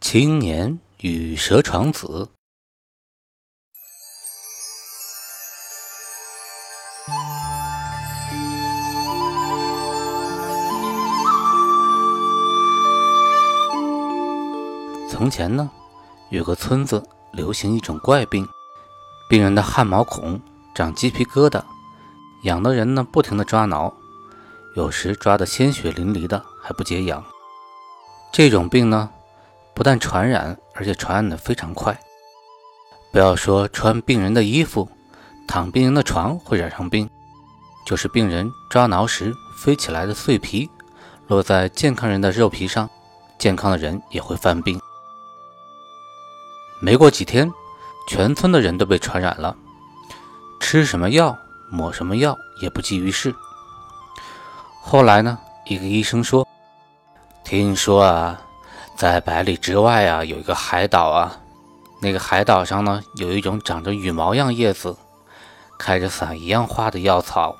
青年与蛇床子。从前呢，有个村子流行一种怪病，病人的汗毛孔长鸡皮疙瘩，痒的人呢不停的抓挠，有时抓得鲜血淋漓的还不解痒。这种病呢，不但传染，而且传染的非常快。不要说穿病人的衣服，躺病人的床会染上病，就是病人抓挠时飞起来的碎皮，落在健康人的肉皮上，健康的人也会犯病。没过几天，全村的人都被传染了，吃什么药、抹什么药也不济于事。后来呢，一个医生说：“听说啊，在百里之外啊，有一个海岛啊，那个海岛上呢，有一种长着羽毛样叶子、开着伞一样花的药草，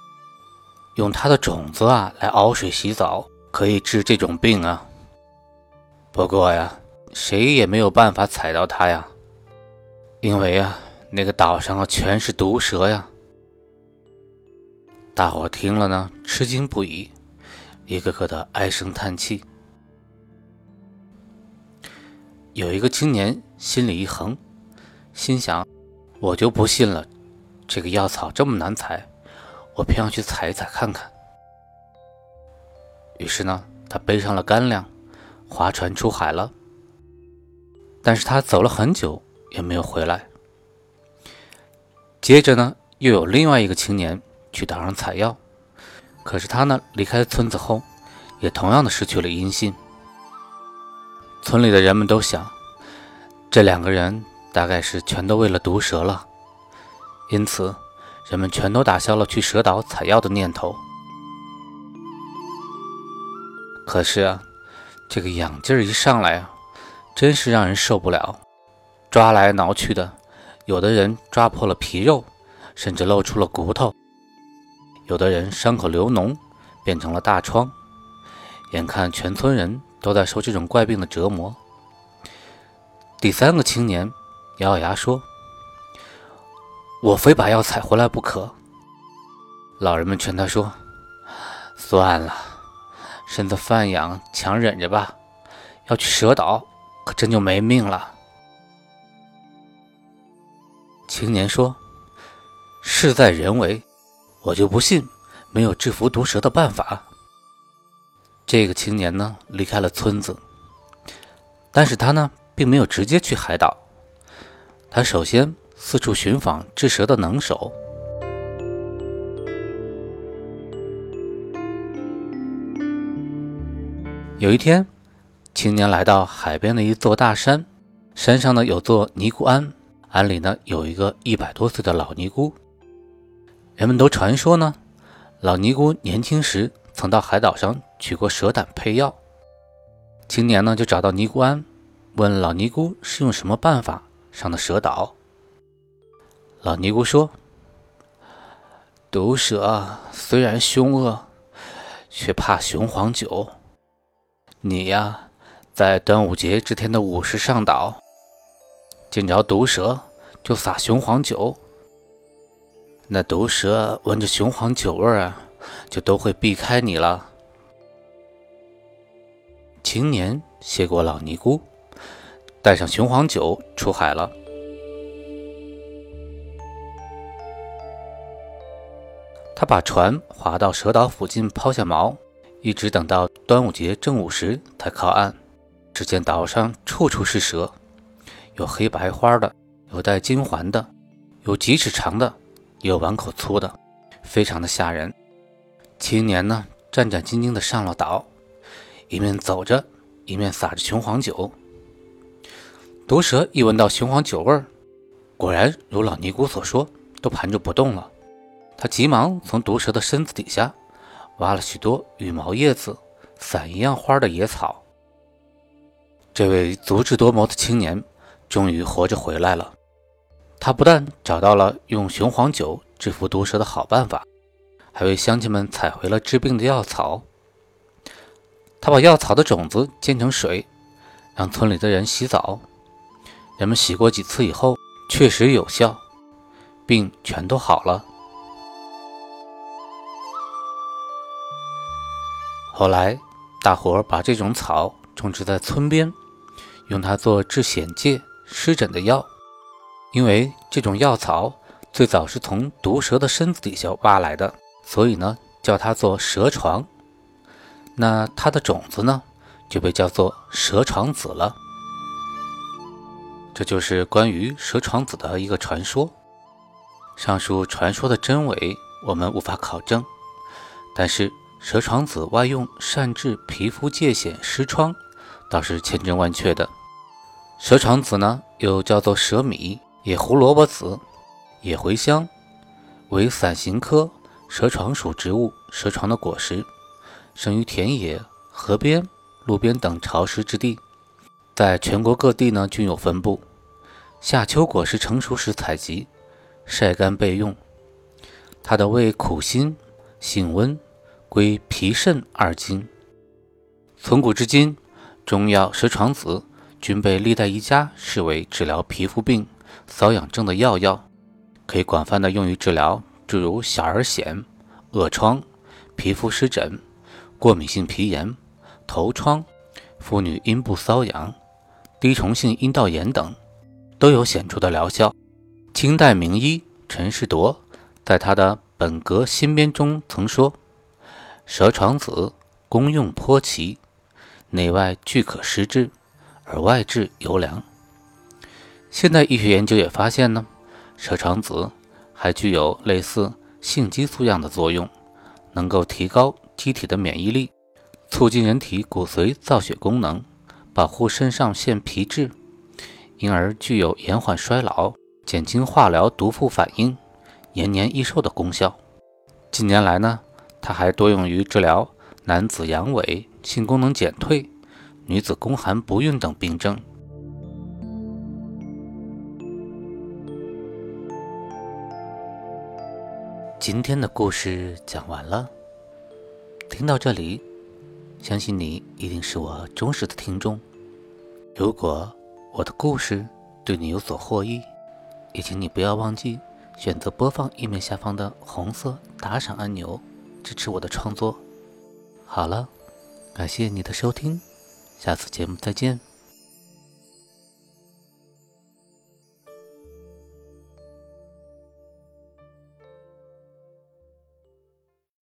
用它的种子啊来熬水洗澡，可以治这种病啊。不过呀。”谁也没有办法踩到它呀，因为啊，那个岛上啊全是毒蛇呀。大伙听了呢，吃惊不已，一个个的唉声叹气。有一个青年心里一横，心想：我就不信了，这个药草这么难采，我偏要去采一采看看。于是呢，他背上了干粮，划船出海了。但是他走了很久也没有回来。接着呢，又有另外一个青年去岛上采药，可是他呢离开村子后，也同样的失去了音信。村里的人们都想，这两个人大概是全都为了毒蛇了，因此人们全都打消了去蛇岛采药的念头。可是啊，这个痒劲儿一上来啊。真是让人受不了，抓来挠去的，有的人抓破了皮肉，甚至露出了骨头；有的人伤口流脓，变成了大疮。眼看全村人都在受这种怪病的折磨，第三个青年咬咬牙说：“我非把药采回来不可。”老人们劝他说：“算了，身子犯痒，强忍着吧。要去蛇岛。”可真就没命了。青年说：“事在人为，我就不信没有制服毒蛇的办法。”这个青年呢，离开了村子，但是他呢，并没有直接去海岛。他首先四处寻访治蛇的能手。有一天。青年来到海边的一座大山，山上呢有座尼姑庵，庵里呢有一个一百多岁的老尼姑。人们都传说呢，老尼姑年轻时曾到海岛上取过蛇胆配药。青年呢就找到尼姑庵，问老尼姑是用什么办法上的蛇岛。老尼姑说：“毒蛇虽然凶恶，却怕雄黄酒。你呀。”在端午节这天的午时上岛，见着毒蛇就撒雄黄酒。那毒蛇闻着雄黄酒味儿啊，就都会避开你了。青年谢过老尼姑，带上雄黄酒出海了。他把船划到蛇岛附近，抛下锚，一直等到端午节正午时才靠岸。只见岛上处处是蛇，有黑白花的，有带金环的，有几尺长的，也有碗口粗的，非常的吓人。青年呢，战战兢兢地上了岛，一面走着，一面撒着雄黄酒。毒蛇一闻到雄黄酒味儿，果然如老尼姑所说，都盘住不动了。他急忙从毒蛇的身子底下挖了许多羽毛、叶子、伞一样花的野草。这位足智多谋的青年终于活着回来了。他不但找到了用雄黄酒制服毒蛇的好办法，还为乡亲们采回了治病的药草。他把药草的种子煎成水，让村里的人洗澡。人们洗过几次以后，确实有效，病全都好了。后来，大伙儿把这种草种植在村边，用它做治癣疥、湿疹的药。因为这种药草最早是从毒蛇的身子底下挖来的，所以呢，叫它做蛇床。那它的种子呢，就被叫做蛇床子了。这就是关于蛇床子的一个传说。上述传说的真伪，我们无法考证。但是蛇床子外用善治皮肤疥癣、湿疮，倒是千真万确的。蛇床子呢，又叫做蛇米、野胡萝卜籽、野茴香，为伞形科蛇床属植物蛇床的果实，生于田野、河边、路边等潮湿之地，在全国各地呢均有分布。夏秋果实成熟时采集，晒干备用。它的味苦辛，性温，归脾肾二经。从古至今，中药蛇床子均被历代医家视为治疗皮肤病、瘙痒症的药药，可以广泛的用于治疗诸如小儿癣、恶疮、皮肤湿疹、过敏性皮炎、头疮、妇女阴部瘙痒、滴虫性阴道炎等。都有显著的疗效。清代名医陈士铎在他的《本格新编》中曾说：“蛇床子功用颇奇，内外俱可施之，而外治尤良。”现代医学研究也发现呢，蛇床子还具有类似性激素样的作用，能够提高机体的免疫力，促进人体骨髓造血功能，保护肾上腺皮质。因而具有延缓衰老、减轻化疗毒副反应、延年益寿的功效。近年来呢，它还多用于治疗男子阳痿、性功能减退、女子宫寒不孕等病症。今天的故事讲完了，听到这里，相信你一定是我忠实的听众。如果我的故事对你有所获益，也请你不要忘记选择播放页面下方的红色打赏按钮，支持我的创作。好了，感谢你的收听，下次节目再见。